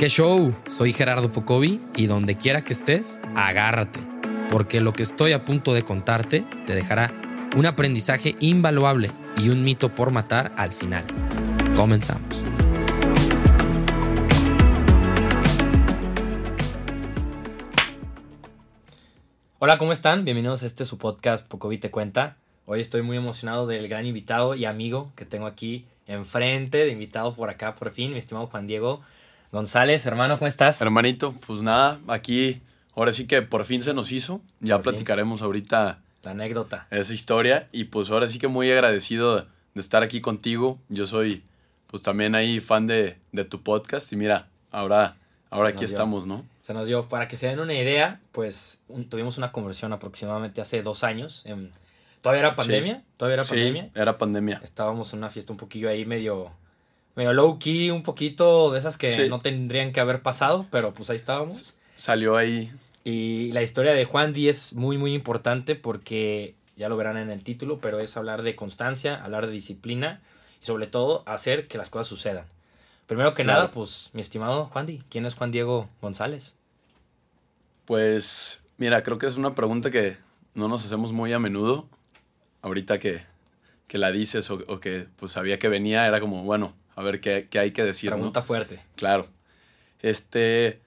¿Qué show? Soy Gerardo Pocovi y donde quiera que estés, agárrate, porque lo que estoy a punto de contarte te dejará un aprendizaje invaluable y un mito por matar al final. Comenzamos. Hola, ¿cómo están? Bienvenidos a este su podcast Pocovi te cuenta. Hoy estoy muy emocionado del gran invitado y amigo que tengo aquí enfrente, de invitado por acá por fin, mi estimado Juan Diego González. Hermano, ¿cómo estás? Hermanito, pues nada, aquí ahora sí que por fin se nos hizo. Ya Por fin. platicaremos ahorita La anécdota. esa historia y pues ahora sí que muy agradecido de estar aquí contigo. Yo soy pues también ahí fan de, de tu podcast y mira, ahora, ahora aquí dio. estamos, ¿no? Se nos dio, para que se den una idea, pues un- tuvimos una conversión aproximadamente hace dos años. en- todavía era pandemia, todavía era Sí, pandemia. era pandemia. Estábamos en una fiesta un poquillo ahí medio, medio low key, un poquito de esas que Sí. no tendrían que haber pasado, pero pues ahí estábamos. Salió ahí, Y la historia de Juan Di es muy, muy importante porque ya lo verán en el título, pero es hablar de constancia, hablar de disciplina y sobre todo hacer que las cosas sucedan. Primero que Claro. nada, pues mi estimado Juan Di, ¿quién es Juan Diego González? pues mira, creo que es una pregunta que no nos hacemos muy a menudo. Ahorita que, que la dices o, o que pues sabía que venía, era como, bueno, a ver qué, qué hay que decir, ¿no? Pregunta fuerte. Claro. Este,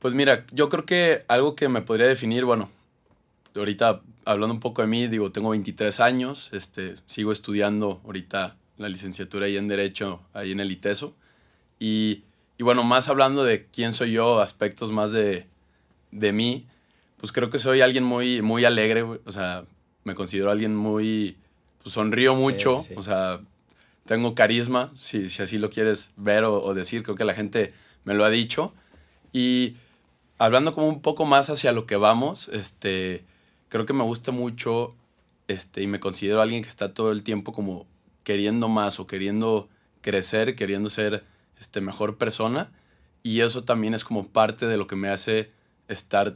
pues mira, yo creo que algo que me podría definir, bueno, ahorita hablando un poco de mí, digo, tengo 23 años, este, sigo estudiando ahorita la licenciatura ahí en Derecho, ahí en el ITESO. Y, y bueno, más hablando de quién soy yo, aspectos más de, de mí, pues creo que soy alguien muy, muy alegre, güey. o sea, me considero alguien muy, pues sonrío mucho, sí. o sea, tengo carisma, si, si así lo quieres ver o, o decir, creo que la gente me lo ha dicho. Y hablando como un poco más hacia lo que vamos, este, creo que me gusta mucho este, y me considero alguien que está todo el tiempo como queriendo más o queriendo crecer, queriendo ser este, mejor persona. Y eso también es como parte de lo que me hace estar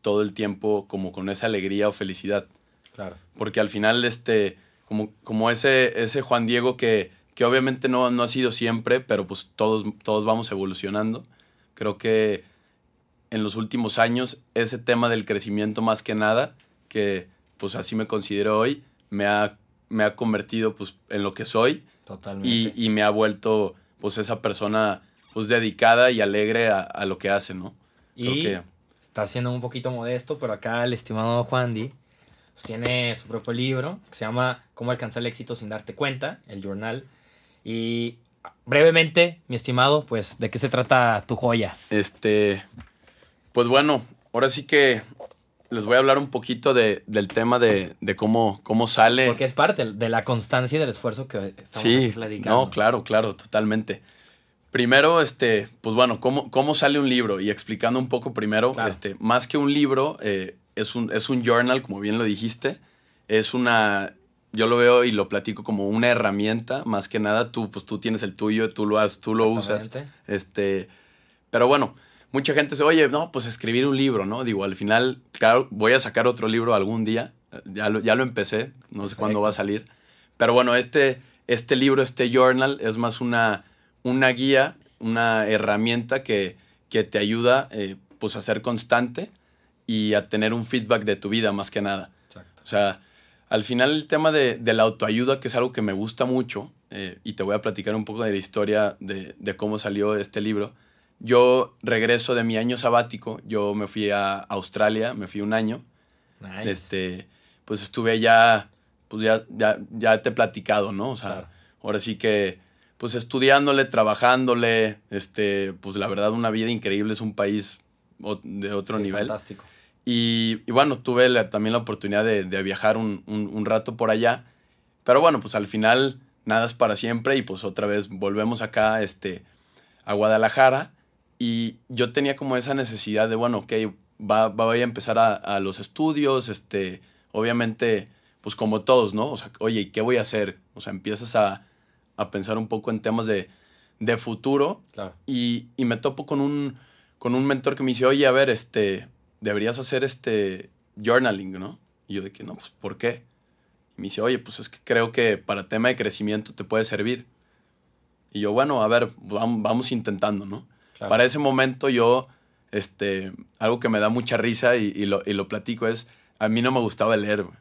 todo el tiempo como con esa alegría o felicidad Claro. porque al final, este, como, como ese, ese Juan Diego que, que obviamente no, no ha sido siempre, pero pues todos, todos vamos evolucionando. Creo que en los últimos años ese tema del crecimiento más que nada, que pues así me considero hoy, me ha, me ha convertido pues en lo que soy Totalmente. y, y me ha vuelto pues esa persona pues dedicada y alegre a, a lo que hace, ¿no? Creo Y que- está siendo un poquito modesto, pero acá el estimado Juan Di tiene su propio libro que se llama Cómo alcanzar el éxito sin darte cuenta, el journal. Y brevemente, mi estimado, pues, ¿de qué se trata tu joya? Este, pues bueno, ahora sí que les voy a hablar un poquito de, del tema de, de cómo, cómo sale. Porque es parte de la constancia y del esfuerzo que estamos sí, platicando. no, claro, claro, totalmente. Primero, este, pues bueno, ¿cómo, cómo sale un libro? Y explicando un poco primero, Claro. este, más que un libro, eh, es, un, es un journal, como bien lo dijiste. Es una, yo lo veo y lo platico como una herramienta, más que nada. Tú, pues tú tienes el tuyo, tú lo, has, tú lo usas. Este, pero bueno, mucha gente dice, oye, no, pues escribir un libro, ¿no? Digo, al final, claro, voy a sacar otro libro algún día. Ya lo, ya lo empecé, no sé cuándo va a salir. Pero bueno, este, este libro, este journal, es más una, una guía, una herramienta que, que te ayuda eh, pues a ser constante y a tener un feedback de tu vida más que nada. Exacto. O sea, al final el tema de, de la autoayuda, que es algo que me gusta mucho, eh, y te voy a platicar un poco de la historia de, de cómo salió este libro. Yo regreso de mi año sabático, yo me fui a Australia, me fui un año, Nice. este, pues estuve allá, pues ya, ya, ya te he platicado, ¿no? O sea, Claro. ahora sí que, pues estudiándole, trabajándole, este, pues la verdad una vida increíble, es un país de otro Sí, nivel. Fantástico. Y, y bueno, tuve la- también la oportunidad de, de viajar un, un- un rato por allá. Pero bueno, pues al final nada es para siempre y pues otra vez volvemos acá este, a Guadalajara. Y yo tenía como esa necesidad de, bueno, ok, va, va- voy a empezar a, a los estudios, este, obviamente, pues como todos, ¿no? O sea, oye, ¿y qué voy a hacer? O sea, empiezas a, a pensar un poco en temas de, de futuro Claro. y, y me topo con un, con un mentor que me dice, oye, a ver, este, deberías hacer este journaling, ¿no? Y yo de que, no, pues, ¿por qué? Y me dice, oye, pues es que creo que para tema de crecimiento te puede servir. Y yo, bueno, a ver, vam- vamos intentando, ¿no? Para ese momento yo, este, algo que me da mucha risa y, y, lo, y lo platico es, a mí no me gustaba leer, güey.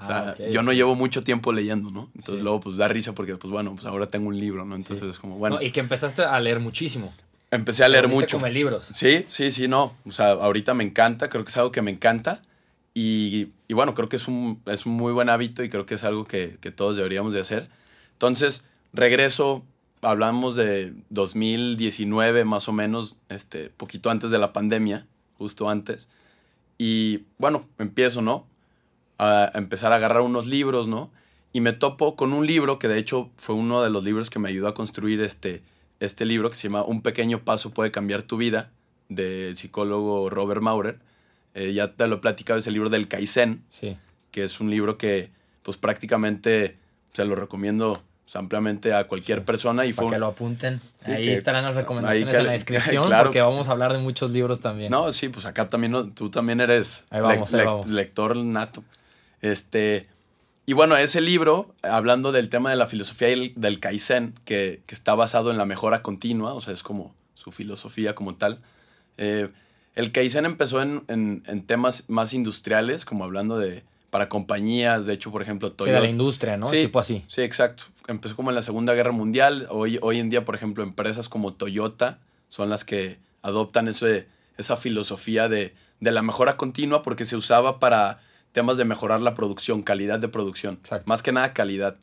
O sea, Ah, yo no llevo mucho tiempo leyendo, ¿no? Entonces Sí. luego pues da risa porque pues bueno, pues ahora tengo un libro, ¿no? Entonces Sí. es como, bueno, No, y que empezaste a leer muchísimo. Empecé a leer mucho. Como libros. Sí, sí, sí, no. O sea, ahorita me encanta, creo que es algo que me encanta. Y, y bueno, creo que es un, es un muy buen hábito y creo que es algo que, que todos deberíamos de hacer. Entonces, regreso, hablamos de 2019 más o menos, este, poquito antes de la pandemia, justo antes. Y bueno, empiezo, ¿no? A empezar a agarrar unos libros, ¿no? Y me topo con un libro que de hecho fue uno de los libros que me ayudó a construir este, este libro que se llama Un pequeño paso puede cambiar tu vida, del psicólogo Robert Maurer. Eh, ya te lo he platicado, es el libro del Kaizen, Sí. que es un libro que pues prácticamente se lo recomiendo pues, ampliamente a cualquier Sí. persona y fue Para que un- lo apunten. Sí, Ahí que- estarán las recomendaciones que- en la descripción claro. porque vamos a hablar de muchos libros también. No, sí, pues acá también no- tú también eres vamos. lector nato. Este, y bueno, ese libro, hablando del tema de la filosofía del, Kaizen, que, que está basado en la mejora continua, o sea, es como su filosofía como tal. eh, el Kaizen empezó en, en- en temas más industriales, como hablando de para compañías, de hecho, por ejemplo, Sí, de Toyota. la industria, ¿no? Sí. Tipo así. Sí, exacto. Empezó como en la Segunda Guerra Mundial. Hoy, hoy en día, por ejemplo, empresas como Toyota son las que adoptan ese, esa filosofía de, de la mejora continua porque se usaba para temas de mejorar la producción, calidad de producción. Exacto. Más que nada calidad.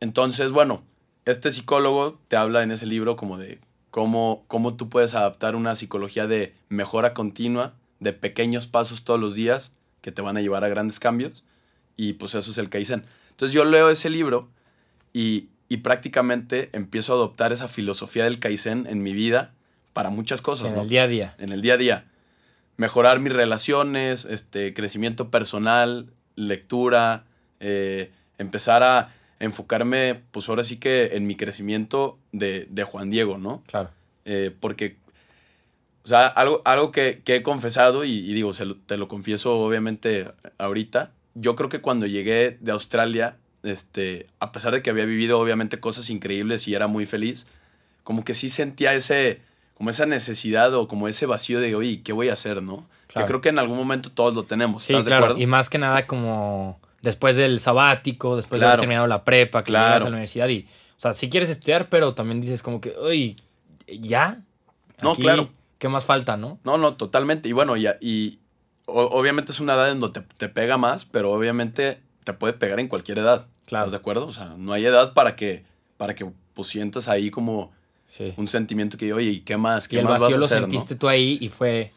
Entonces, bueno, este psicólogo te habla en ese libro como de cómo, cómo tú puedes adaptar una psicología de mejora continua, de pequeños pasos todos los días que te van a llevar a grandes cambios. Y pues eso es el Kaizen. Entonces yo leo ese libro y, y prácticamente empiezo a adoptar esa filosofía del Kaizen en mi vida para muchas cosas, en ¿no? el día a día. en el día a día. Mejorar mis relaciones, este, crecimiento personal, lectura, eh, empezar a enfocarme, pues ahora sí que en mi crecimiento de, de Juan Diego, ¿no? Claro. Eh, porque, o sea, algo, algo que, que he confesado, y, y digo, se lo- te lo confieso obviamente ahorita, yo creo que cuando llegué de Australia, este, a pesar de que había vivido obviamente cosas increíbles y era muy feliz, como que sí sentía ese, como esa necesidad o como ese vacío de, oye, ¿qué voy a hacer, no? Claro. Que creo que en algún momento todos lo tenemos, Sí, ¿estás de claro. acuerdo? Y más que nada como después del sabático, después de Claro. haber terminado la prepa, que Claro. llegas a la universidad y, o sea, si quieres estudiar, pero también dices como que, uy, ¿ya? No, Aquí, claro. ¿Qué más falta, no? No, no, totalmente. Y bueno, y, y o- obviamente es una edad en donde te, te pega más, pero obviamente te puede pegar en cualquier edad. Claro. ¿Estás de acuerdo? O sea, no hay edad para que, para que pues, sientas ahí como Sí. un sentimiento que, oye, ¿y qué más? ¿Qué Y el más vas vacío a lo hacer, no? sentiste tú ahí y fue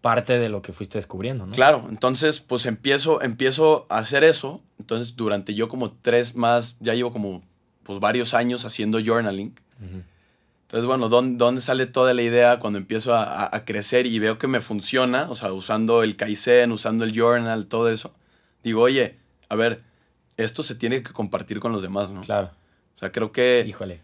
parte de lo que fuiste descubriendo, ¿no? Claro, entonces pues empiezo, empiezo a hacer eso. Entonces durante yo como tres más, ya llevo como pues varios años haciendo journaling. Ujú. Entonces, bueno, ¿dónde, dónde sale toda la idea cuando empiezo a, a- a crecer y veo que me funciona? O sea, usando el Kaizen, usando el journal, todo eso. Digo, oye, a ver, esto se tiene que compartir con los demás, ¿no? Claro. O sea, creo que... Híjole.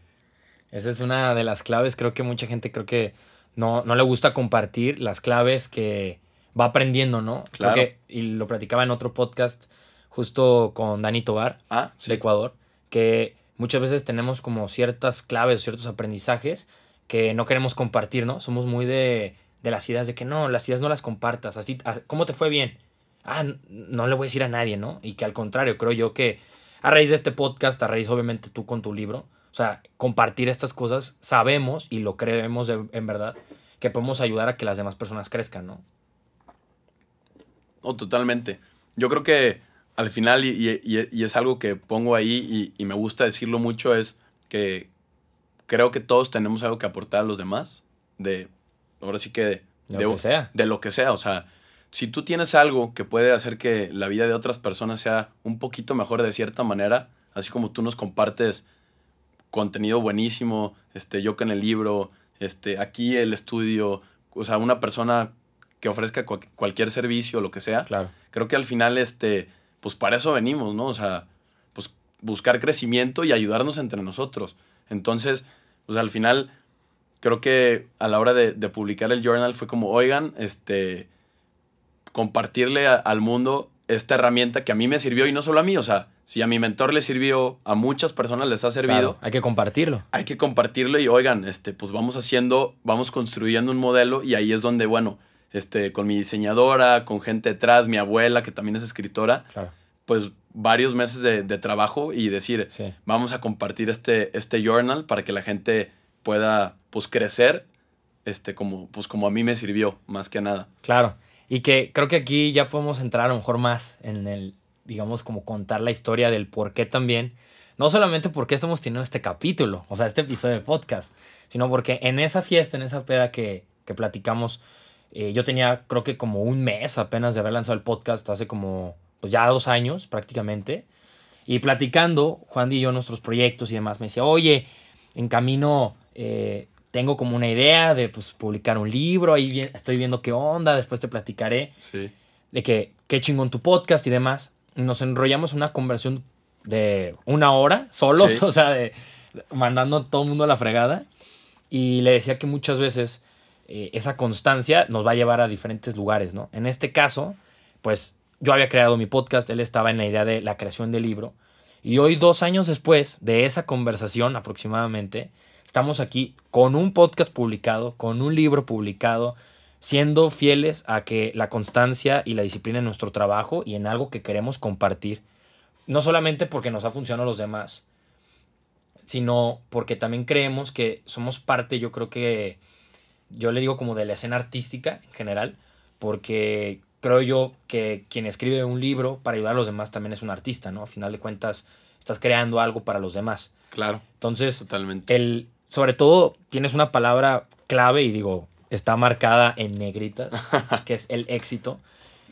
Esa es una de las claves. Creo que mucha gente creo que no, no le gusta compartir las claves que va aprendiendo, ¿no? Creo Claro. que- y lo platicaba en otro podcast justo con Dani Tobar Ah, de. Ecuador, que muchas veces tenemos como ciertas claves, ciertos aprendizajes que no queremos compartir, ¿no? Somos muy de, de las ideas de que no, las ideas no las compartas. Así, ¿Cómo te fue bien? Ah, no le voy a decir a nadie, ¿no? Y que al contrario, creo yo que a raíz de este podcast, a raíz obviamente tú con tu libro, o sea, compartir estas cosas, sabemos y lo creemos de- en verdad, que podemos ayudar a que las demás personas crezcan, ¿no? No, totalmente. Yo creo que al final, y, y- y- es algo que pongo ahí y, y me gusta decirlo mucho, es que creo que todos tenemos algo que aportar a los demás. De, ahora sí que de, Lo que sea. de lo que sea. O sea, si tú tienes algo que puede hacer que la vida de otras personas sea un poquito mejor de cierta manera, así como tú nos compartes contenido buenísimo, este, yo con el libro, este, aquí el estudio, o sea, una persona que ofrezca cual- cualquier servicio, lo que sea, Claro. creo que al final, este, pues para eso venimos, ¿no? O sea, pues buscar crecimiento y ayudarnos entre nosotros. Entonces, pues al final, creo que a la hora de, de publicar el journal fue como, oigan, este, compartirle a- al mundo esta herramienta que a mí me sirvió y no solo a mí, o sea, si a mi mentor le sirvió, a muchas personas les ha servido. Claro, hay que compartirlo. Hay que compartirlo y oigan, este, pues vamos haciendo, vamos construyendo un modelo y ahí es donde, bueno, este, con mi diseñadora, con gente detrás, mi abuela, que también es escritora, Claro. pues varios meses de, de trabajo y decir, Sí. vamos a compartir este, este journal para que la gente pueda, pues, crecer, este, como, pues, como a mí me sirvió, más que nada. Claro. Y que creo que aquí ya podemos entrar a lo mejor más en el, digamos, como contar la historia del por qué también. No solamente por qué estamos teniendo este capítulo, o sea, este episodio de podcast, sino porque en esa fiesta, en esa peda que, que platicamos, eh, yo tenía creo que como un mes apenas de haber lanzado el podcast, hace como, pues ya dos años prácticamente. Y platicando, Juan y yo, nuestros proyectos y demás, me decía, oye, en camino eh, tengo como una idea de pues, publicar un libro, ahí estoy viendo qué onda, después te platicaré Sí. de que qué chingón tu podcast y demás. Nos enrollamos una conversación de una hora solos, Sí. o sea, de, mandando a todo el mundo a la fregada. Y le decía que muchas veces eh, esa constancia nos va a llevar a diferentes lugares, ¿no? En este caso, pues yo había creado mi podcast, él estaba en la idea de la creación del libro. Y hoy, dos años después de esa conversación aproximadamente, estamos aquí con un podcast publicado, con un libro publicado, siendo fieles a que la constancia y la disciplina en nuestro trabajo y en algo que queremos compartir, no solamente porque nos ha funcionado a los demás, sino porque también creemos que somos parte, yo creo que, yo le digo como de la escena artística en general, porque creo yo que quien escribe un libro para ayudar a los demás también es un artista, ¿no? A final de cuentas, estás creando algo para los demás. Claro, Entonces, totalmente. el, sobre todo tienes una palabra clave y digo, está marcada en negritas, que es el éxito,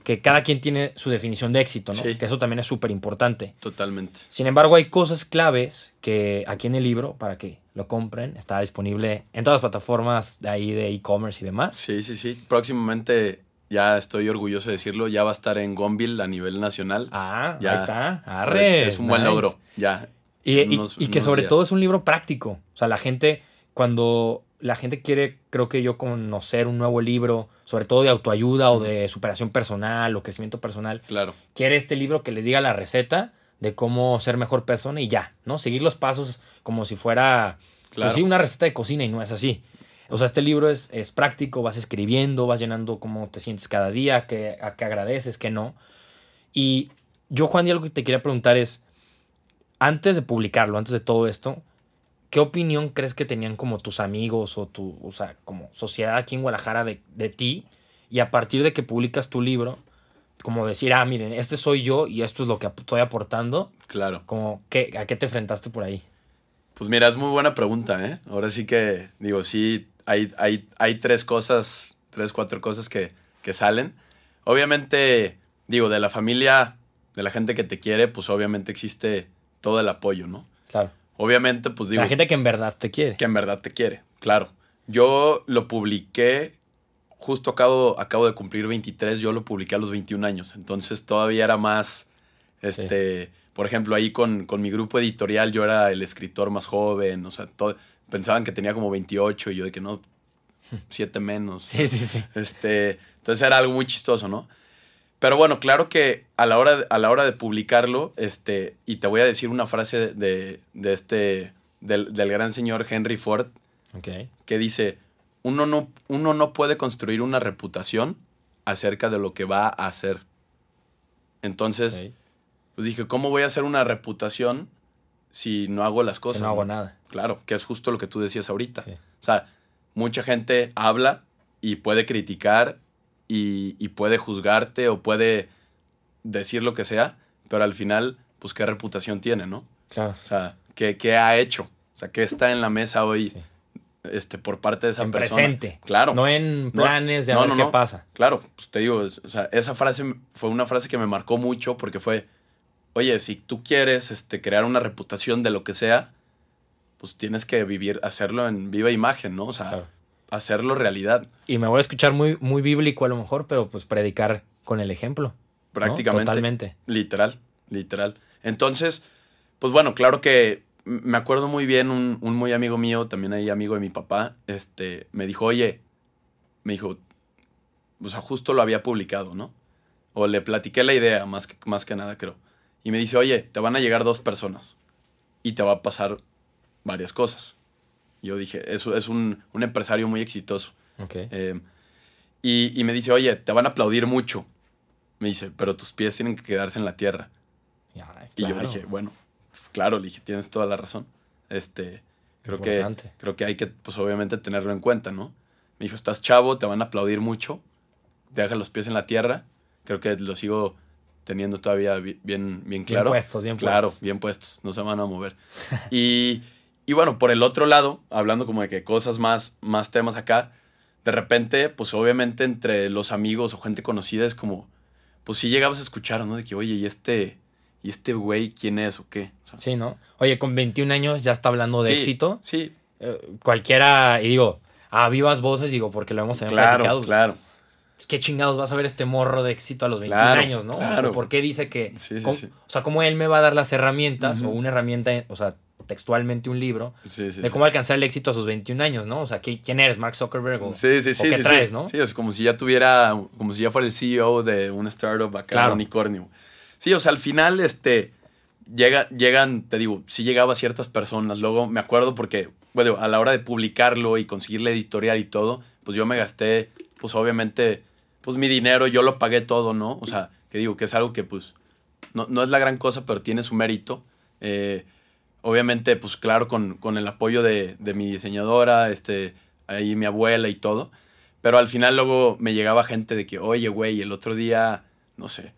que cada quien tiene su definición de éxito, ¿no? Sí. Que eso también es súper importante. Totalmente. Sin embargo, hay cosas claves que aquí en el libro, para que lo compren, está disponible en todas las plataformas de ahí de e-commerce y demás. Sí, sí, sí. Próximamente, ya estoy orgulloso de decirlo, ya va a estar en Gonville a nivel nacional. Ah, Ya. ahí está. Arre, es, es un buen nice. logro. Ya. Y, en y- unos- y en que sobre días. todo es un libro práctico. O sea, la gente, cuando la gente quiere, creo que yo, conocer un nuevo libro, sobre todo de autoayuda o de superación personal o crecimiento personal, Claro. quiere este libro que le diga la receta de cómo ser mejor persona y ya, ¿no? Seguir los pasos como si fuera, Claro. pues sí, una receta de cocina y no es así. O sea, este libro es, es práctico, vas escribiendo, vas llenando cómo te sientes cada día, qué, a qué agradeces, qué no. Y yo, Juan, y algo que te quería preguntar es, antes de publicarlo, antes de todo esto, ¿qué opinión crees que tenían como tus amigos o tu, o sea, como sociedad aquí en Guadalajara de, de ti? Y a partir de que publicas tu libro, como decir, ah, miren, este soy yo y esto es lo que estoy aportando, Claro. como, ¿qué, ¿a qué te enfrentaste por ahí? Pues mira, es muy buena pregunta, ¿eh? Ahora sí que, digo, sí, hay, hay, hay tres cosas, tres, cuatro cosas que, que salen. Obviamente, digo, de la familia, de la gente que te quiere, pues obviamente existe todo el apoyo, ¿no? Claro. Obviamente, pues digo, la gente que en verdad te quiere. que en verdad te quiere, claro. Yo lo publiqué, justo acabo, acabo de cumplir 23, yo lo publiqué a los 21 años, entonces todavía era más, este, por ejemplo, ahí con, con mi grupo editorial yo era el escritor más joven, o sea, todo, pensaban que tenía como 28 y yo de que no, 7 menos. Sí, sí, sí. Este, entonces era algo muy chistoso, ¿no? Pero bueno, claro que a la hora de, a la hora de publicarlo, este, y te voy a decir una frase de, de este, del, del gran señor Henry Ford, que dice, uno no, uno no puede construir una reputación acerca de lo que va a hacer. Entonces, pues dije, ¿cómo voy a hacer una reputación si no hago las cosas? Si no hago nada. Claro, que es justo lo que tú decías ahorita. Sí. O sea, mucha gente habla y puede criticar y, y puede juzgarte o puede decir lo que sea, pero al final, pues qué reputación tiene, ¿no? Claro. O sea, ¿qué, qué ha hecho? O sea, ¿qué está en la mesa hoy Sí. este, por parte de esa en persona? presente. Claro. No en planes de a no, ver no, qué no. pasa. Claro, pues te digo, es- o sea, esa frase fue una frase que me marcó mucho porque fue, oye, si tú quieres este, crear una reputación de lo que sea, pues tienes que vivir, hacerlo en viva imagen, ¿no? O sea, Claro. Hacerlo realidad, Y me voy a escuchar muy, muy bíblico a lo mejor, pero pues predicar con el ejemplo. ¿no? prácticamente. Totalmente. Literal, literal. Entonces, pues bueno, claro que me acuerdo muy bien, un, un muy amigo mío, también ahí amigo de mi papá, este, me dijo, oye, me dijo, o sea, justo lo había publicado, ¿no? o le platiqué la idea más que, más que nada, creo. Y me dice, oye, te van a llegar dos personas y te va a pasar varias cosas. Yo dije, eso es un, un empresario muy exitoso. Ok. Eh, y, y me dice, oye, te van a aplaudir mucho. Me dice, pero tus pies tienen que quedarse en la tierra. Y yo claro. dije, bueno, claro, le dije, tienes toda la razón. Este, creo que, creo que hay que, pues obviamente, tenerlo en cuenta, ¿no? Me dijo, estás chavo, te van a aplaudir mucho, te dejas los pies en la tierra. Creo que lo sigo teniendo todavía bi- bien, bien claro. puestos, bien Claro, puestos. bien puestos, no se van a mover. y, y bueno, por el otro lado, hablando como de que cosas más, más temas acá, de repente, pues obviamente entre los amigos o gente conocida es como, pues sí llegabas a escuchar, ¿no? De que, oye, ¿y este, ¿y este güey quién es o qué? O sea, Sí, ¿no? Oye, con 21 años ya está hablando de sí, éxito. Sí, Eh, cualquiera, y digo, a vivas voces, digo, porque lo hemos también claro, platicado. pues, claro. ¿Qué chingados vas a ver este morro de éxito a los 21 Claro, años, no? claro. ¿O ¿Por qué dice que.? Sí, sí. O sea, ¿cómo él me va a dar las herramientas o una herramienta, o sea, textualmente un libro, Sí, sí, de sí. cómo alcanzar el éxito a sus 21 años, ¿no? O sea, ¿qué- ¿quién eres? ¿Mark Zuckerberg? O, Sí, sí, o sí. qué sí, traes, sí. no? Sí, es como si ya tuviera, como si ya fuera el CEO de una startup acá, Claro. un unicornio. Sí, o sea, al final, este, llega, llegan, te digo, sí llegaba a ciertas personas. Luego me acuerdo porque, bueno, a la hora de publicarlo y conseguir la editorial y todo, pues yo me gasté, pues obviamente, pues mi dinero, yo lo pagué todo, ¿no? O sea, que digo, que es algo que, pues, no, no es la gran cosa, pero tiene su mérito. Eh, obviamente, pues claro, con, con el apoyo de, de mi diseñadora, este, ahí mi abuela y todo. Pero al final luego me llegaba gente de que, oye, güey, el otro día, no sé,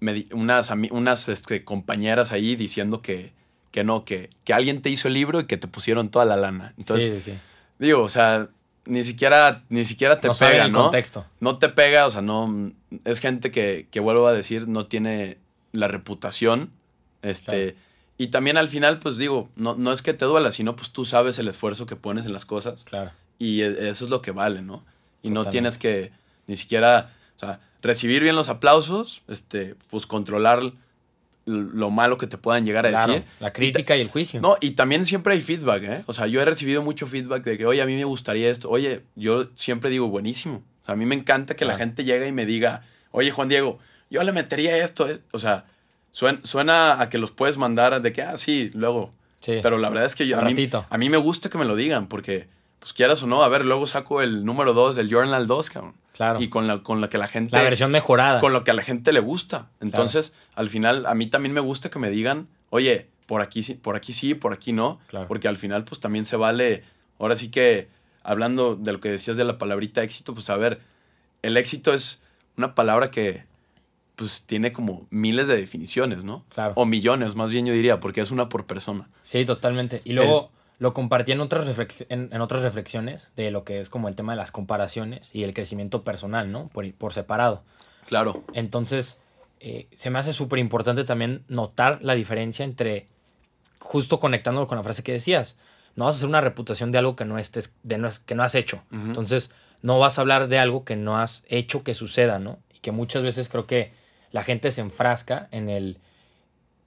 me di- unas, unas este, compañeras ahí diciendo que, que no, que, que alguien te hizo el libro y que te pusieron toda la lana. Entonces, sí, sí, digo, o sea, ni siquiera, ni siquiera te no pega, el ¿no? contexto. no te pega, o sea, no. Es gente que, que vuelvo a decir, no tiene la reputación. Este. Claro. Y también al final, pues digo, no, no es que te duela, sino pues tú sabes el esfuerzo que pones en las cosas. Claro. Y e- eso es lo que vale, ¿no? Y no tienes que ni siquiera, o sea, recibir bien los aplausos, este, pues controlar lo malo que te puedan llegar a Claro, decir. La crítica y el juicio. No, y también siempre hay feedback, ¿eh? O sea, yo he recibido mucho feedback de que, oye, a mí me gustaría esto. Oye, yo siempre digo, buenísimo. O sea, a mí me encanta que la gente llegue y me diga, oye, Juan Diego, yo le metería esto. eh". O sea, suena, suena a que los puedes mandar de que, ah, sí, luego. Sí. Pero la verdad es que yo, a, mí, a mí me gusta que me lo digan, porque, pues quieras o no, a ver, luego saco el número 2 del Journal 2, cabrón. claro. Y con la, con la que la gente la versión mejorada. con lo que a la gente le gusta. Entonces, al final, a mí también me gusta que me digan, oye, por aquí sí, por aquí sí, por aquí no. Claro. Porque al final, pues también se vale. Ahora sí que, hablando de lo que decías de la palabrita éxito, pues a ver, el éxito es una palabra que, pues tiene como miles de definiciones, ¿no? Claro. O millones, más bien yo diría, porque es una por persona. Sí, totalmente. Y luego lo compartí en otras, en, en otras reflexiones de lo que es como el tema de las comparaciones y el crecimiento personal, ¿no? Por, por separado. Claro, Entonces, eh, se me hace súper importante también notar la diferencia entre, justo conectándolo con la frase que decías, no vas a hacer una reputación de algo que no, estés, de no, que no has hecho. Entonces, no vas a hablar de algo que no has hecho que suceda, ¿no? Y que muchas veces creo que la gente se enfrasca en el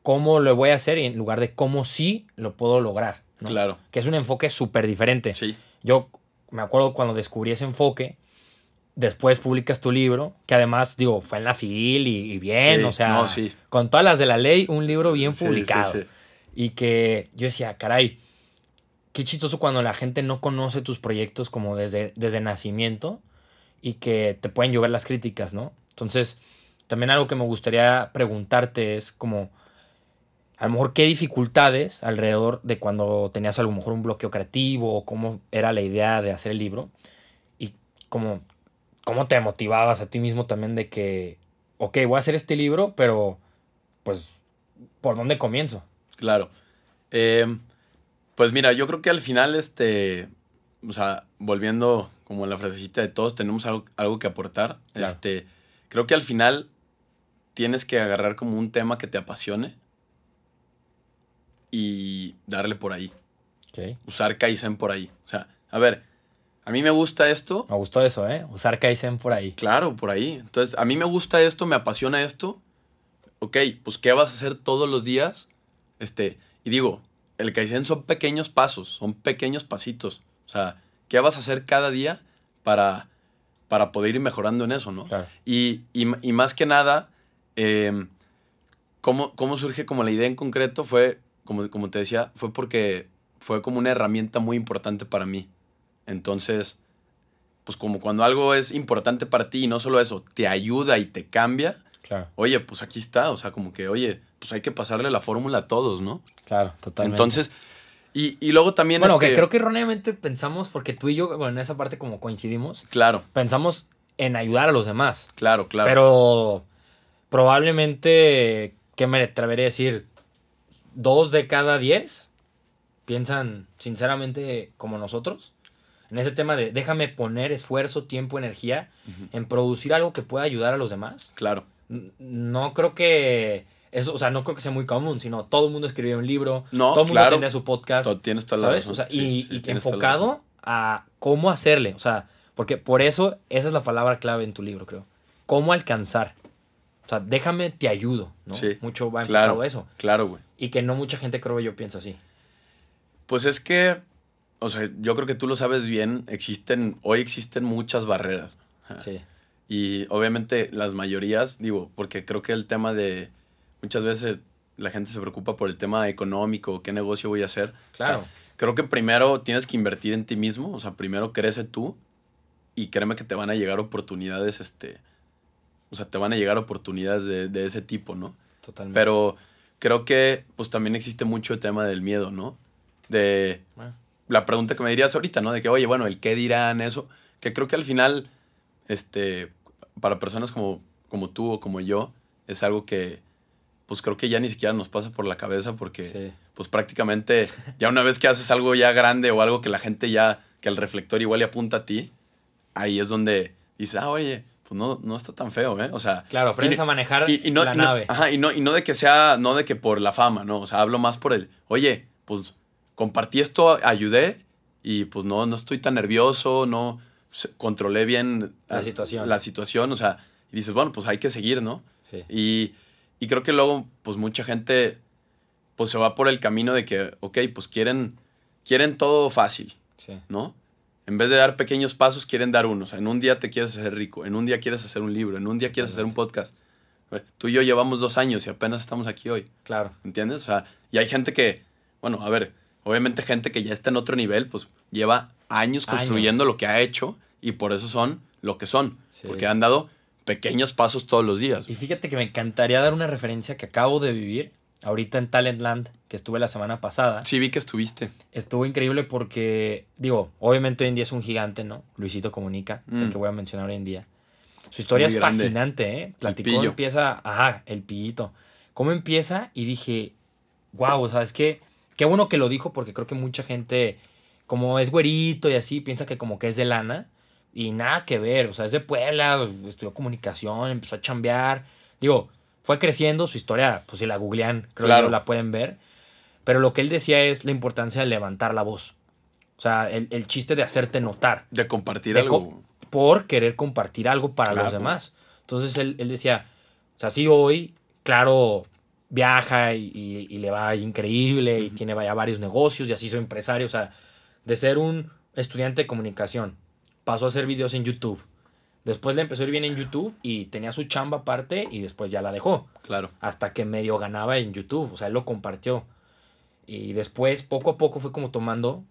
cómo lo voy a hacer y en lugar de cómo sí lo puedo lograr, ¿no? claro. Que es un enfoque súper diferente. Sí, Yo me acuerdo cuando descubrí ese enfoque, después publicas tu libro, que además, digo, fue en la FIL y, y bien, Sí, o sea, no, sí. con todas las de la ley, un libro bien Sí, sí, publicado. sí. Y que yo decía, caray, qué chistoso cuando la gente no conoce tus proyectos como desde, desde nacimiento y que te pueden llover las críticas, ¿no? Entonces, también algo que me gustaría preguntarte es como, a lo mejor, qué dificultades alrededor de cuando tenías a lo mejor un bloqueo creativo o cómo era la idea de hacer el libro y cómo, cómo te motivabas a ti mismo también de que, ok, voy a hacer este libro, pero pues, ¿por dónde comienzo? Claro. Eh, pues mira, yo creo que al final, este, o sea, volviendo como a la frasecita de todos, tenemos algo, algo que aportar. Claro. Este, creo que al final tienes que agarrar como un tema que te apasione y darle por ahí. Usar Kaizen por ahí. O sea, a ver, a mí me gusta esto. Me gustó eso, ¿eh? Usar Kaizen por ahí. Claro, por ahí. Entonces, a mí me gusta esto, me apasiona esto. Ok, pues ¿qué vas a hacer todos los días? Este, y digo, el Kaizen son pequeños pasos, son pequeños pasitos. O sea, ¿qué vas a hacer cada día para, para poder ir mejorando en eso, ¿no? Claro. Y, y, y más que nada, eh, ¿cómo, ¿cómo surge como la idea en concreto? Fue, como, como te decía, fue porque fue como una herramienta muy importante para mí. Entonces, pues como cuando algo es importante para ti y no solo eso, te ayuda y te cambia, Claro, oye, pues aquí está, o sea, como que, oye, pues hay que pasarle la fórmula a todos, ¿no? claro, totalmente. Entonces, y, y luego también bueno, que, creo que erróneamente pensamos, porque tú y yo, bueno, en esa parte como coincidimos, claro, pensamos en ayudar a los demás. claro, claro. Pero probablemente, ¿qué me atreveré a decir? Dos de cada diez piensan sinceramente como nosotros. En ese tema de déjame poner esfuerzo, tiempo, energía en producir algo que pueda ayudar a los demás. claro, No creo que eso, o sea, no creo que sea muy común, sino todo el mundo escribía un libro, No, todo el mundo claro. tenía su podcast. to- tienes toda la ¿Sabes? razón. O sea, Sí, y, sí, y enfocado a cómo hacerle. O sea, porque por eso esa es la palabra clave en tu libro, creo. Cómo alcanzar. O sea, déjame, te ayudo, ¿no? Sí, Mucho va enfocado Claro, a eso. claro, güey. Y que no mucha gente, creo yo, piensa así. Pues es que, o sea, yo creo que tú lo sabes bien, existen, hoy existen muchas barreras. Sí, Y obviamente las mayorías, digo, porque creo que el tema de, muchas veces la gente se preocupa por el tema económico, qué negocio voy a hacer. claro. O sea, creo que primero tienes que invertir en ti mismo, o sea, primero crece tú y créeme que te van a llegar oportunidades, este, o sea, te van a llegar oportunidades de, de ese tipo, ¿no? totalmente. Pero creo que pues también existe mucho el tema del miedo, ¿no? De Bueno, la pregunta que me dirías ahorita, ¿no? De que, oye, bueno, el qué dirán eso, que creo que al final, este, para personas como, como tú o como yo, es algo que, pues creo que ya ni siquiera nos pasa por la cabeza porque, sí. pues prácticamente, ya una vez que haces algo ya grande o algo que la gente ya, que el reflector igual le apunta a ti, ahí es donde dices, ah, oye, pues no, no está tan feo, ¿eh? O sea, Claro, aprendes a manejar y, y no, la y no- nave. ajá, y no, y no de que sea, no de que por la fama, no. O sea, hablo más por el, oye, pues compartí esto, ayudé y pues no, no estoy tan nervioso, no controlé bien La situación. La situación, o sea, y dices, bueno, pues hay que seguir, ¿no? Sí. Y, y creo que luego, pues mucha gente, pues se va por el camino de que, ok, pues quieren, quieren todo fácil, sí. ¿no? En vez de dar pequeños pasos, quieren dar uno. O sea, en un día te quieres hacer rico, en un día quieres hacer un libro, en un día quieres hacer un podcast. Tú y yo llevamos dos años y apenas estamos aquí hoy, Claro. ¿entiendes? O sea, y hay gente que, bueno, a ver, obviamente gente que ya está en otro nivel, pues lleva años construyendo lo que ha hecho y por eso son lo que son. Sí. Porque han dado pequeños pasos todos los días. Y fíjate que me encantaría dar una referencia que acabo de vivir ahorita en Talentland, que estuve la semana pasada. Sí, vi que estuviste. Estuvo increíble porque, digo, obviamente hoy en día es un gigante, ¿no? Luisito Comunica, el Mm. que voy a mencionar hoy en día. Su historia Muy es grande. fascinante, ¿eh? Platicó, empieza, ajá, el pillito. ¿Cómo empieza? Y dije, wow, ¿sabes qué? Qué bueno que lo dijo porque creo que mucha gente, como es güerito y así, piensa que como que es de lana y nada que ver. O sea, es de Puebla, estudió comunicación, empezó a chambear. Digo, fue creciendo su historia, pues si la googlean, creo Claro. que la pueden ver. Pero lo que él decía es la importancia de levantar la voz. O sea, el, el chiste de hacerte notar De compartir De algo. co- por querer compartir algo para los demás. Entonces él, él decía, o sea, sí hoy, claro, viaja y, y- y le va increíble y tiene ya varios negocios y así hizo empresario. O sea, de ser un estudiante de comunicación, pasó a hacer videos en YouTube. Después le empezó a ir bien en YouTube y tenía su chamba aparte y después ya la dejó Claro. hasta que medio ganaba en YouTube, o sea, él lo compartió. Y después, poco a poco, fue como tomando,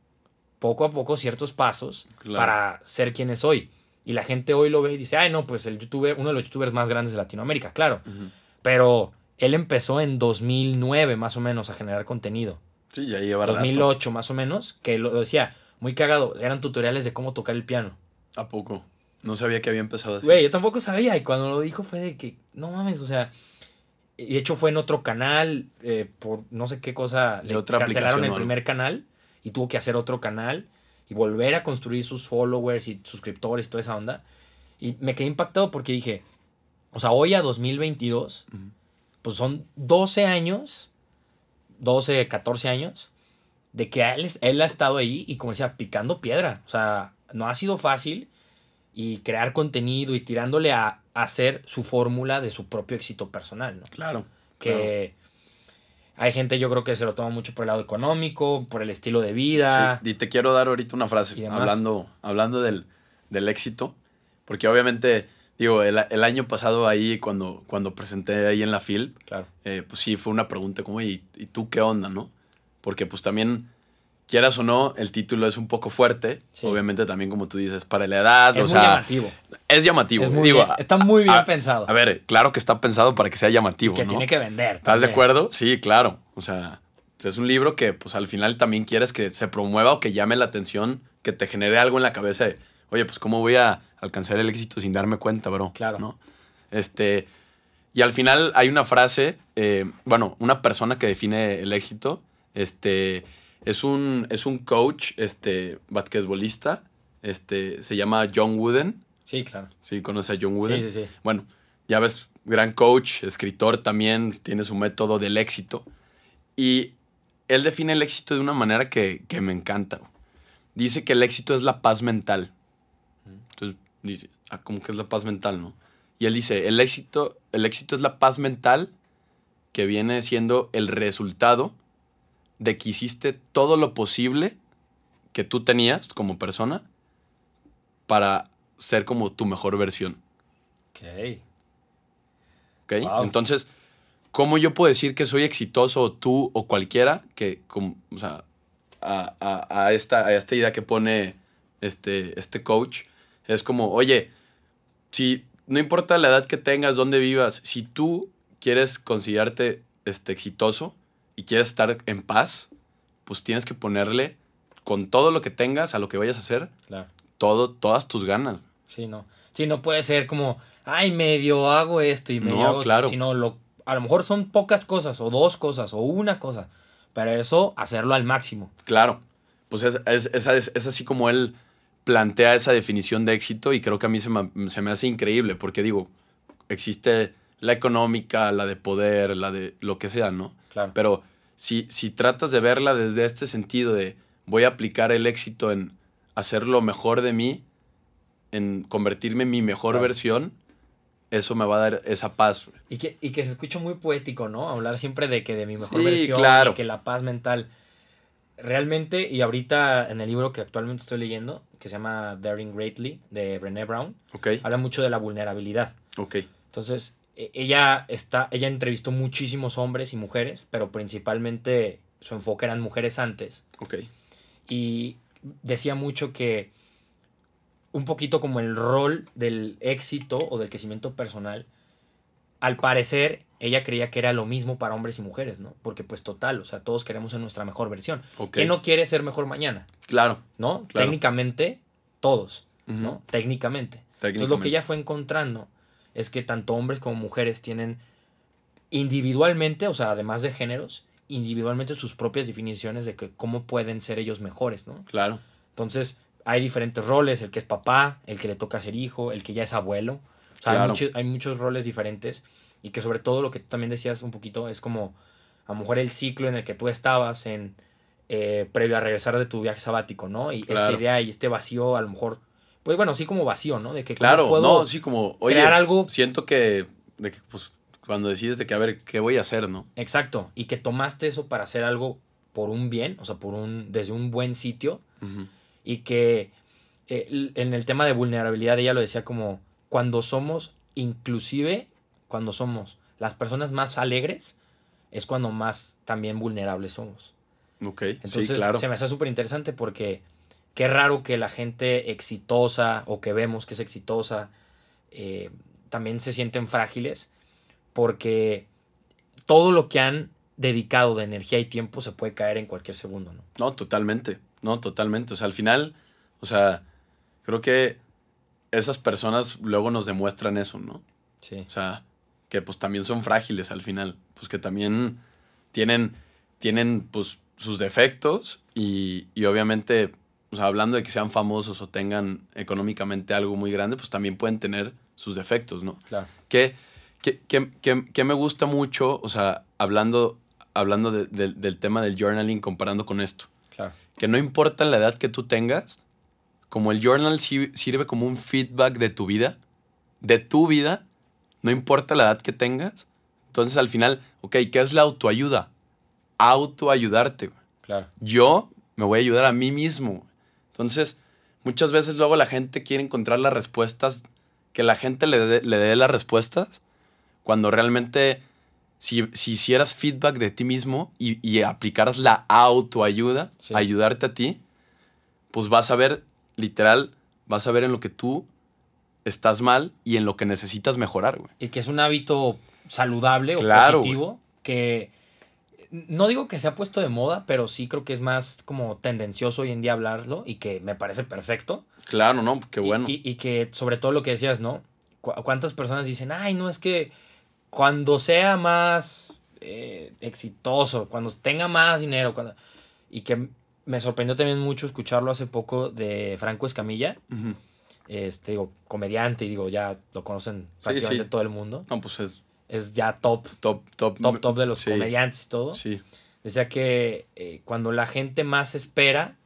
poco a poco, ciertos pasos Claro. para ser quien es hoy. Y la gente hoy lo ve y dice, ay, no, pues el youtuber, uno de los youtubers más grandes de Latinoamérica, claro. Pero él empezó en 2009, más o menos, a generar contenido. Sí, ya lleva rato. 2008, más o menos, que lo decía, muy cagado, eran tutoriales de cómo tocar el piano. ¿A poco? No sabía que había empezado así. Güey, yo tampoco sabía. Y cuando lo dijo fue de que, no mames, o sea. y De hecho, fue en otro canal. eh, por no sé qué cosa. De Le otra cancelaron el primer canal. Y tuvo que hacer otro canal. Y volver a construir sus followers y suscriptores y toda esa onda. Y me quedé impactado porque dije. O sea, hoy a 2022. Ujú. Pues son 12 años. 12, 14 años. De que él, él ha estado ahí y como decía, picando piedra. O sea, no ha sido fácil y crear contenido y tirándole a, a hacer su fórmula de su propio éxito personal, ¿no? Claro. Que hay gente yo creo que se lo toma mucho por el lado económico, por el estilo de vida. Sí, y te quiero dar ahorita una frase, hablando, hablando del, del éxito, Porque obviamente, digo, el, el año pasado ahí, cuando, cuando presenté ahí en la FIL, Claro. eh, pues sí fue una pregunta como, ¿y, ¿y tú qué onda, no? Porque pues también, quieras o no, el título es un poco fuerte. Sí. Obviamente también, como tú dices, para la edad, Es o muy sea, llamativo. es llamativo. Es muy digo, bien- está muy bien a- pensado. A ver, claro que está pensado para que sea llamativo, que ¿no? tiene que vender. ¿Estás de acuerdo? Sí, claro. O sea, es un libro que pues al final también quieres que se promueva o que llame la atención, que te genere algo en la cabeza de, oye, pues cómo voy a alcanzar el éxito sin darme cuenta, bro. Claro. ¿No? Este, y al final hay una frase, eh, bueno, una persona que define el éxito, este, es un, es un coach, este, basquetbolista, este, se llama John Wooden. Sí, claro. ¿Sí conoces a John Wooden? Sí, sí, sí. Bueno, ya ves, gran coach, escritor también, tiene su método del éxito. Y él define el éxito de una manera que, que me encanta. Dice que el éxito es la paz mental. Entonces, dice, ah, ¿cómo que es la paz mental, no? Y él dice, el éxito, el éxito es la paz mental que viene siendo el resultado de que hiciste todo lo posible que tú tenías como persona para ser como tu mejor versión. Ok. ¿ok? Wow. Entonces, ¿cómo yo puedo decir que soy exitoso, tú o cualquiera, que, como, o sea, a, a- a esta, a esta idea que pone este, este coach, es como, oye, si no importa la edad que tengas, dónde vivas, si tú quieres considerarte este, exitoso y quieres estar en paz, pues tienes que ponerle con todo lo que tengas a lo que vayas a hacer, Claro. todo, todas tus ganas. Sí, no. Sí, no puede ser como, ay, medio hago esto y medio No, hago claro. Sino lo, a lo mejor son pocas cosas, o dos cosas, o una cosa. Pero eso, hacerlo al máximo. Claro, pues es, es- es, es así como él plantea esa definición de éxito y creo que a mí se me, se me hace increíble porque digo, existe la económica, la de poder, la de lo que sea, ¿no? Claro. Pero si, si tratas de verla desde este sentido de voy a aplicar el éxito en hacer lo mejor de mí, en convertirme en mi mejor Claro. versión, eso me va a dar esa paz. Y que, y que se escucha muy poético, ¿no? Hablar siempre de que de mi mejor Sí, versión, claro. y que la paz mental. Realmente, y ahorita en el libro que actualmente estoy leyendo, que se llama Daring Greatly, de Brené Brown, habla mucho de la vulnerabilidad. Ok. Entonces, ella está, ella entrevistó muchísimos hombres y mujeres, pero principalmente su enfoque eran mujeres antes. Ok. Y decía mucho que un poquito como el rol del éxito o del crecimiento personal, al parecer ella creía que era lo mismo para hombres y mujeres, ¿no? Porque pues total, o sea, todos queremos ser nuestra mejor versión. Ok. ¿Quién no quiere ser mejor mañana? Claro. ¿No? Claro. Técnicamente, todos, ¿no? Ujú. Técnicamente. Entonces lo que Técnicamente. ella fue encontrando es que tanto hombres como mujeres tienen individualmente, o sea, además de géneros, individualmente sus propias definiciones de que cómo pueden ser ellos mejores, ¿no? Claro. Entonces, hay diferentes roles, el que es papá, el que le toca ser hijo, el que ya es abuelo. O sea, hay, Claro. mucho- hay muchos roles diferentes y que sobre todo lo que tú también decías un poquito es como a lo mejor el ciclo en el que tú estabas en eh, previo a regresar de tu viaje sabático, ¿no? Y esta idea y este vacío a lo mejor, pues bueno, sí como vacío, ¿no? De que Claro, puedo no, sí, como, oye, crear algo siento que, de que, pues, cuando decides de que, a ver, ¿qué voy a hacer, no? Exacto, y que tomaste eso para hacer algo por un bien, o sea, por un desde un buen sitio y que eh, en el tema de vulnerabilidad ella lo decía como cuando somos inclusive cuando somos las personas más alegres es cuando más también vulnerables somos. Ok, Entonces sí, claro. se me hace súper interesante porque qué raro que la gente exitosa o que vemos que es exitosa eh, también se sienten frágiles porque todo lo que han dedicado de energía y tiempo se puede caer en cualquier segundo, ¿no? No, totalmente, no, totalmente. O sea, al final, o sea, creo que esas personas luego nos demuestran eso, ¿no? Sí. O sea, que pues también son frágiles al final, pues que también tienen, tienen pues sus defectos y, y obviamente, o sea, hablando de que sean famosos o tengan económicamente algo muy grande, pues también pueden tener sus defectos, ¿no? Claro. que, que, que, que- que me gusta mucho, o sea, hablando, hablando de- de- del tema del journaling comparando con esto, Claro. que no importa la edad que tú tengas, como el journal si- sirve como un feedback de tu vida, de tu vida, no importa la edad que tengas, entonces al final, ok, ¿qué es la autoayuda? Autoayudarte. Claro. yo me voy a ayudar a mí mismo. Entonces, muchas veces luego la gente quiere encontrar las respuestas que la gente le dé, le dé las respuestas cuando realmente si, si hicieras feedback de ti mismo y, y aplicaras la autoayuda, Sí. ayudarte a ti, pues vas a ver, literal, vas a ver en lo que tú estás mal y en lo que necesitas mejorar, güey. Y que es un hábito saludable Claro, o positivo que no digo que se ha puesto de moda, pero sí creo que es más como tendencioso hoy en día hablarlo y que me parece perfecto. Claro, ¿no? Qué bueno. Y, y que sobre todo lo que decías, ¿no? Cu- ¿Cuántas personas dicen, ay, no, es que cuando sea más eh, exitoso, cuando tenga más dinero, cuando... y que me sorprendió también mucho escucharlo hace poco de Franco Escamilla, este, digo, comediante, y digo, ya lo conocen prácticamente sí. todo el mundo. No, pues es Es ya top, top, top. top, top de los Sí, comediantes y todo. Sí, Decía que eh, cuando la gente más espera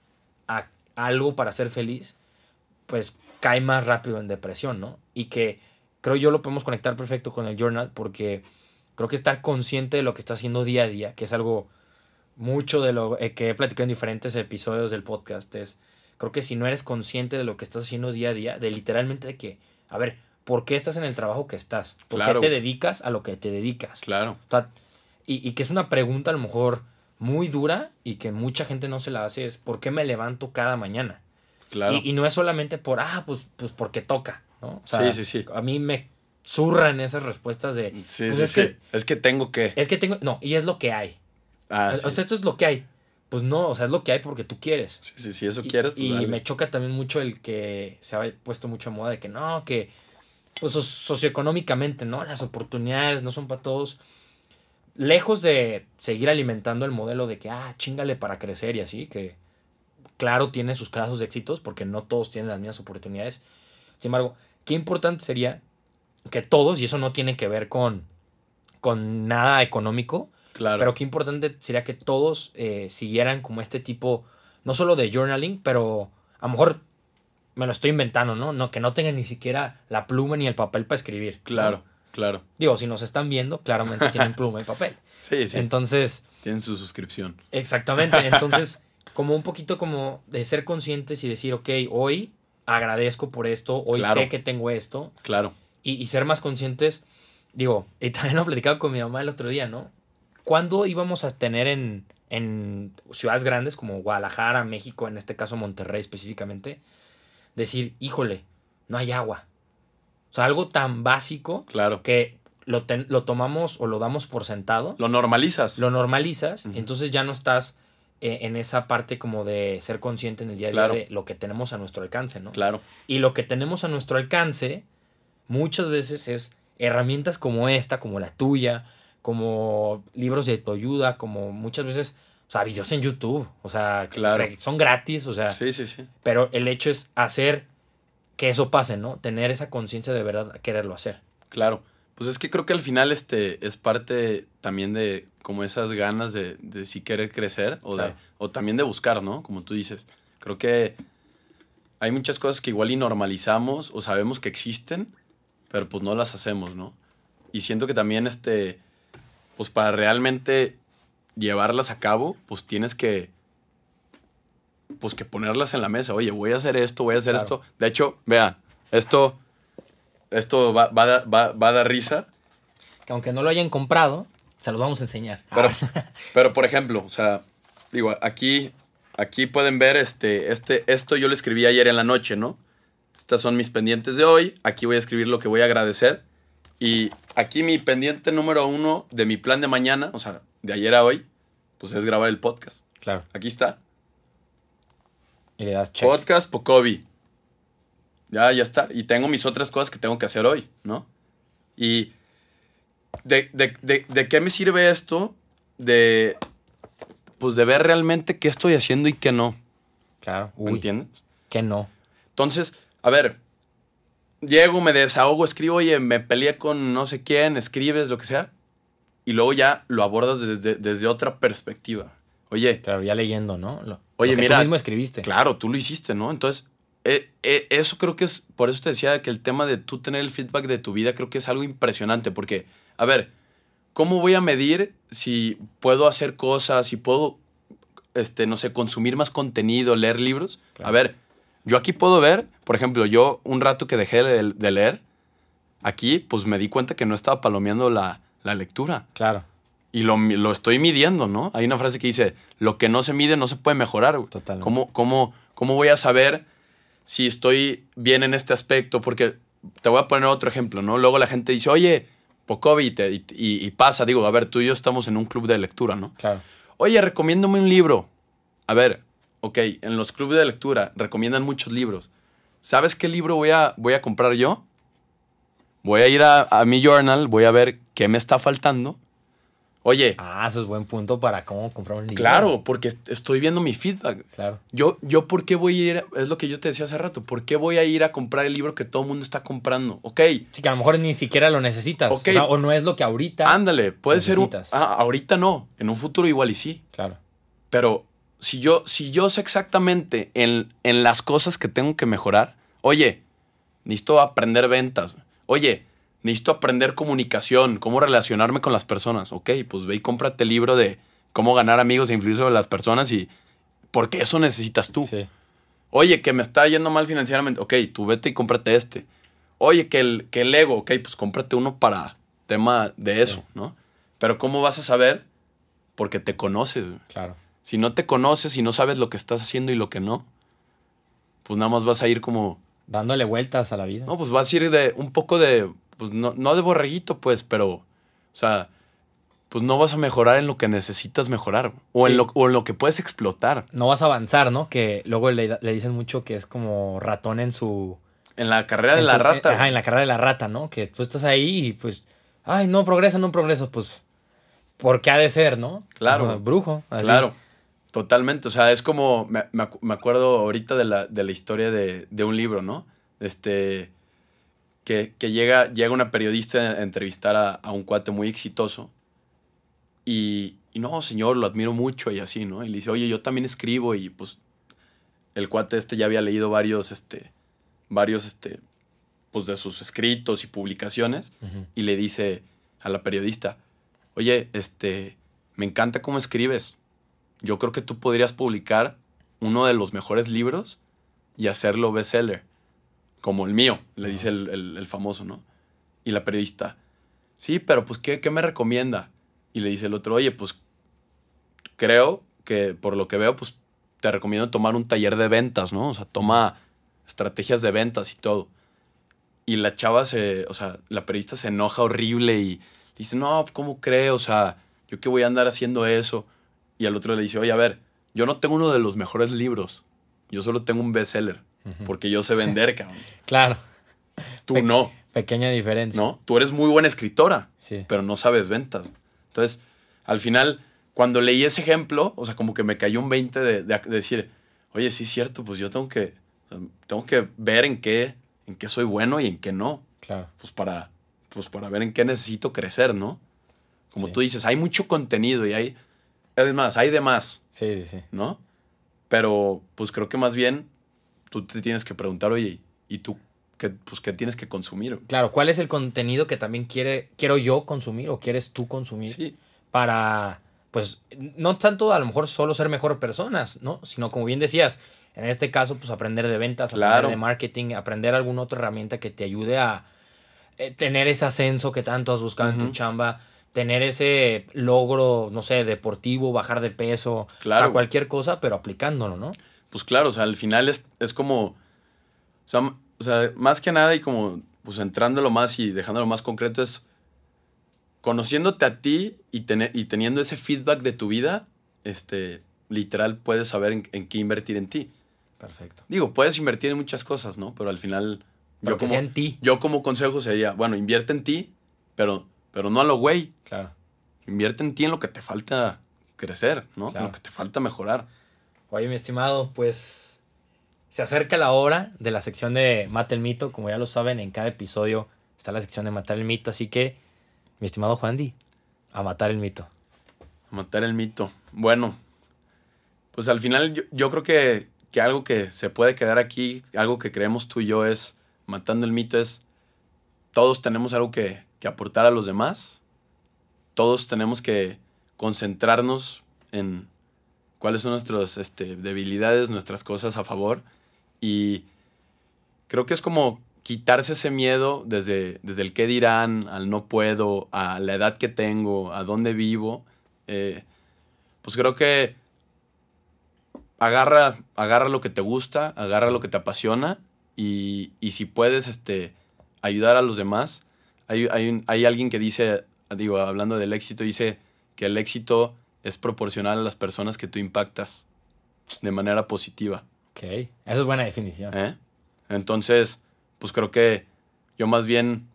a algo para ser feliz, pues cae más rápido en depresión, ¿no? Y que creo yo lo podemos conectar perfecto con el journal porque creo que estar consciente de lo que está haciendo día a día, que es algo mucho de lo eh, que he platicado en diferentes episodios del podcast, es creo que si no eres consciente de lo que estás haciendo día a día, de literalmente de que, a ver, ¿por qué estás en el trabajo que estás? ¿Por Claro. qué te dedicas a lo que te dedicas? claro. O sea, y, y que es una pregunta a lo mejor muy dura y que mucha gente no se la hace es ¿por qué me levanto cada mañana? Claro. Y, y no es solamente por, ah, pues, pues porque toca, ¿no? O Sí, sí, sí. A mí me zurran esas respuestas de, sí, pues sí, es sí. que- es que tengo que. es que tengo, no, y es lo que hay. Ah, o sí. sea, esto es lo que hay. Pues no, o sea, es lo que hay porque tú quieres. sí, sí, si eso Y- quieres, pues Y, dale. me choca también mucho el que se ha puesto mucho moda de que no, que pues so- socioeconómicamente, ¿no? Las oportunidades no son para todos. Lejos de seguir alimentando el modelo de que, ah, chingale para crecer y así, que claro tiene sus casos de éxitos porque no todos tienen las mismas oportunidades. Sin embargo, qué importante sería que todos, y eso no tiene que ver con, con nada económico, Claro. pero qué importante sería que todos eh, siguieran como este tipo, no solo de journaling, pero a lo mejor me lo estoy inventando, ¿no? no que no tengan ni siquiera la pluma ni el papel para escribir. ¿no? claro, claro. Digo, si nos están viendo, claramente tienen pluma y papel. Sí, sí. Entonces, Tienen su suscripción. exactamente. Entonces, como un poquito como de ser conscientes y decir, ok, hoy agradezco por esto, hoy Claro. sé que tengo esto, Claro. y, y ser más conscientes. Digo, y también lo platicaba con mi mamá el otro día, ¿no? ¿Cuándo íbamos a tener en, en ciudades grandes como Guadalajara, México, en este caso Monterrey específicamente, decir, híjole, no hay agua? O sea, algo tan básico Claro. que lo, ten- lo tomamos o lo damos por sentado, Lo normalizas. lo normalizas, entonces ya no estás eh, en esa parte como de ser consciente en el día a día de lo que tenemos a nuestro alcance, ¿no? Claro. Y lo que tenemos a nuestro alcance muchas veces es herramientas como esta, como la tuya, como libros de autoayuda, como muchas veces, sea, videos en YouTube, o sea, Claro. son gratis, o sea, Sí, sí, sí. pero el hecho es hacer que eso pase, ¿no? Tener esa conciencia de verdad, quererlo hacer. Claro. Pues es que creo que al final este es parte también de como esas ganas de, de si querer crecer o, Claro. de, o también de buscar, ¿no? Como tú dices. Creo que hay muchas cosas que igual y normalizamos o sabemos que existen, pero pues no las hacemos, ¿no? Y siento que también este, pues para realmente llevarlas a cabo, pues tienes que, pues que ponerlas en la mesa. Oye, voy a hacer esto, voy a hacer Claro. esto. De hecho, vean, esto, esto va, va, va- va a dar risa, Que aunque no lo hayan comprado, se los vamos a enseñar. pero, Ah, pero por ejemplo, o sea, digo, aquí, aquí pueden ver este, este, esto yo lo escribí ayer en la noche, ¿no? Estas son mis pendientes de hoy. Aquí voy a escribir lo que voy a agradecer. Y aquí mi pendiente número uno de mi plan de mañana, o sea, de ayer a hoy, pues es grabar el podcast. claro. Aquí está. Y le das check. Podcast Pocovi. Ya, ya está. Y tengo mis otras cosas que tengo que hacer hoy, ¿no? Y de, de- de- ¿de qué me sirve esto? De, pues de ver realmente qué estoy haciendo y qué no. Claro. ¿Me entiendes? que no. Entonces, a ver, llego, me desahogo, escribo, oye, me peleé con no sé quién, escribes, lo que sea. Y luego ya lo abordas desde, desde otra perspectiva. Oye, Claro, ya leyendo, ¿no? Lo, Oye, lo que mira, Tú mismo escribiste. Claro, tú lo hiciste, ¿no? Entonces, eh, eh, eso creo que es, por eso te decía que el tema de tú tener el feedback de tu vida creo que es algo impresionante, porque, a ver, ¿cómo voy a medir si puedo hacer cosas, si puedo, este, no sé, consumir más contenido, leer libros? Claro. A ver, yo aquí puedo ver, por ejemplo, yo un rato que dejé de, de leer, aquí pues me di cuenta que no estaba palomeando la, la lectura. Claro. Y lo, lo estoy midiendo, ¿no? Hay una frase que dice, lo que no se mide no se puede mejorar. güey. Totalmente. ¿Cómo, cómo, ¿Cómo voy a saber si estoy bien en este aspecto? Porque te voy a poner otro ejemplo, ¿no? Luego la gente dice, oye, por COVID y, y- y pasa, digo, a ver, tú y yo estamos en un club de lectura, ¿no? Claro. Oye, recomiéndame un libro. A ver, ok, en los clubes de lectura recomiendan muchos libros. ¿Sabes qué libro voy a, voy a comprar yo? Voy a ir a, a mi journal, voy a ver qué me está faltando. Oye, Ah, eso es buen punto para cómo comprar un libro. claro, porque est- estoy viendo mi feedback. Claro. Yo, yo, ¿por qué voy a ir? a- es lo que yo te decía hace rato. ¿Por qué voy a ir a comprar el libro que todo el mundo está comprando? Ok, Sí, que a lo mejor ni siquiera lo necesitas. Ok. O, sea, o no es lo que ahorita. ándale, puede ser un. Ah, ahorita no, en un futuro igual y sí. Claro. Pero si yo, si yo sé exactamente en, en las cosas que tengo que mejorar, oye, necesito aprender ventas. Oye, necesito aprender comunicación, cómo relacionarme con las personas. Ok, pues ve y cómprate el libro de cómo ganar amigos e influir sobre las personas y porque eso necesitas tú. Sí. Oye, que me está yendo mal financieramente. Ok, tú vete y cómprate este. Oye, que el, que el ego. Ok, pues cómprate uno para tema de eso, Sí. ¿no? Pero ¿cómo vas a saber? Porque te conoces. Claro. Si no te conoces y no sabes lo que estás haciendo y lo que no, pues nada más vas a ir como... Dándole vueltas a la vida. No, pues vas a ir de un poco de... Pues no, no de borreguito, pues, pero... O sea, pues no vas a mejorar en lo que necesitas mejorar. O, en, lo, o en lo que puedes explotar. No vas a avanzar, ¿no? Que luego le, le dicen mucho que es como ratón en su. En la carrera de en la su- rata. Ajá, en la carrera de la rata, ¿no? Que tú estás ahí y pues. Ay, no progreso, no progreso. Pues. ¿Por qué ha de ser, no? Claro. Ajá, Brujo. así. Claro, totalmente. O sea, es como, me, me acu- me acuerdo ahorita de la, de la historia de, de un libro, ¿no? Este, que, que llega, llega una periodista a entrevistar a, a un cuate muy exitoso y, y no, señor, lo admiro mucho y así, ¿no? Y le dice, oye, yo también escribo y pues el cuate este ya había leído varios, este, varios, este, pues de sus escritos y publicaciones y le dice a la periodista, oye, este, me encanta cómo escribes. Yo creo que tú podrías publicar uno de los mejores libros y hacerlo bestseller, como el mío, le dice el, el- famoso, ¿no? Y la periodista, sí, pero pues, ¿qué, qué me recomienda? Y le dice el otro, oye, pues, creo que por lo que veo, pues, te recomiendo tomar un taller de ventas, ¿no? O sea, toma estrategias de ventas y todo. Y la chava se, o sea, la periodista se enoja horrible y dice, no, ¿cómo cree? O sea, ¿yo qué voy a andar haciendo eso? Y al otro le dice, oye, a ver, yo no tengo uno de los mejores libros. Yo solo tengo un bestseller. Ujú. Porque yo sé vender, cabrón. Claro. Tú Pe- no, Pequeña diferencia. ¿no? Tú eres muy buena escritora, Sí. pero no sabes ventas. Entonces, al final, cuando leí ese ejemplo, o sea, como que me cayó un 20 de, de- de decir, oye, sí es cierto, pues yo tengo que, o sea, tengo que ver en qué, en qué soy bueno y en qué no. Claro. pues para, pues para ver en qué necesito crecer, ¿no? Como Sí. tú dices, hay mucho contenido y hay, es más, hay de más, Sí, sí, sí. ¿no? Pero pues creo que más bien tú te tienes que preguntar, oye, ¿y tú qué, pues, qué tienes que consumir? Claro, ¿cuál es el contenido que también quiere, quiero yo consumir o quieres tú consumir? Sí, para, pues, no tanto a lo mejor solo ser mejor personas, ¿no? Sino como bien decías, en este caso, pues aprender de ventas, Claro. aprender de marketing, aprender alguna otra herramienta que te ayude a eh, tener ese ascenso que tanto has buscado en tu chamba, tener ese logro, no sé, deportivo, bajar de peso, o Claro. sea, cualquier cosa, pero aplicándolo, ¿no? pues claro, o sea, al final es, es como, o sea, o sea, más que nada y como, pues entrándolo más y dejándolo más concreto es conociéndote a ti y, y teniendo ese feedback de tu vida, este, literal puedes saber en, en qué invertir en ti. Perfecto. Digo, puedes invertir en muchas cosas, ¿no? Pero al final, Pero yo que como, sea en ti. yo como consejo sería, bueno, invierte en ti, pero, pero no a lo güey. Claro. Invierte en ti en lo que te falta crecer, ¿no? En lo que te falta mejorar. Oye, mi estimado, pues se acerca la hora de la sección de Mata el Mito. Como ya lo saben, en cada episodio está la sección de Matar el Mito. Así que, mi estimado Juan Di, a matar el mito. A matar el mito. Bueno, pues al final yo, yo creo que, que algo que se puede quedar aquí, algo que creemos tú y yo es, matando el mito, es todos tenemos algo que, que aportar a los demás. Todos tenemos que concentrarnos en cuáles son nuestras este, debilidades, nuestras cosas a favor. Y creo que es como, quitarse ese miedo desde, desde el qué dirán, al no puedo, a la edad que tengo, a dónde vivo, eh, pues creo que agarra, agarra lo que te gusta, agarra lo que te apasiona y, y si puedes este, ayudar a los demás. Hay, hay, un- hay alguien que dice, digo, hablando del éxito, dice que el éxito es proporcional a las personas que tú impactas de manera positiva. Ok, eso es buena definición. ¿eh? Entonces, pues creo que yo más bien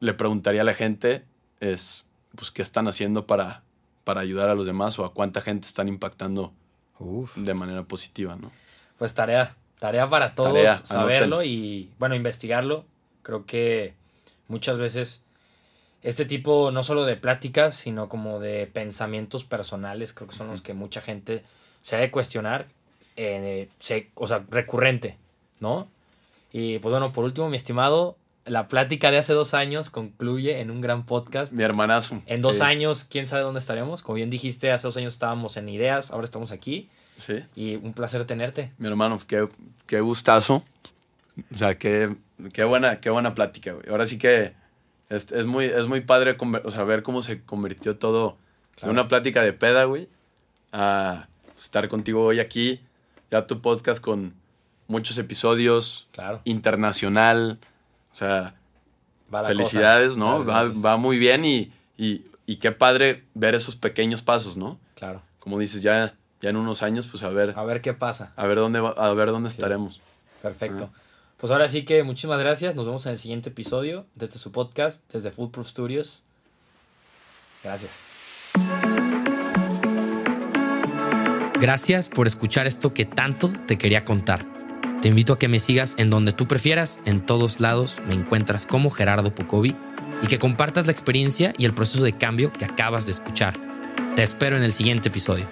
le preguntaría a la gente es, pues, ¿qué están haciendo para, para ayudar a los demás o a cuánta gente están impactando Uf. de manera positiva, ¿no? Pues tarea, tarea para todos Tarea, saberlo anoten. y, bueno, investigarlo. Creo que muchas veces este tipo no solo de pláticas, sino como de pensamientos personales, creo que son los que mucha gente se ha de cuestionar, eh, se- o sea, recurrente, ¿no? Y pues bueno, por último, mi estimado, la plática de hace dos años concluye en un gran podcast. Mi hermanazo. En dos Sí, años, quién sabe dónde estaremos. Como bien dijiste, hace dos años estábamos en ideas, ahora estamos aquí. Sí, Y un placer tenerte. mi hermano, qué, qué gustazo. O sea, qué, qué, buena, qué buena plática, güey. Ahora sí que es, es muy, es muy padre o sea, ver cómo se convirtió todo Claro. de una plática de peda, güey, a estar contigo hoy aquí. Ya tu podcast con muchos episodios, Claro. internacional. O sea, Va felicidades, cosa. ¿no? Va, va muy bien y, y, y qué padre ver esos pequeños pasos, ¿no? Claro. Como dices, ya, ya en unos años, pues a ver, A ver qué pasa. a ver dónde, va- a ver dónde estaremos. Perfecto. Pues ahora sí que muchísimas gracias. Nos vemos en el siguiente episodio desde su podcast, desde Foolproof Studios. Gracias. Gracias por escuchar esto que tanto te quería contar. Te invito a que me sigas en donde tú prefieras, en todos lados me encuentras como Gerardo Pocovi y que compartas la experiencia y el proceso de cambio que acabas de escuchar. Te espero en el siguiente episodio.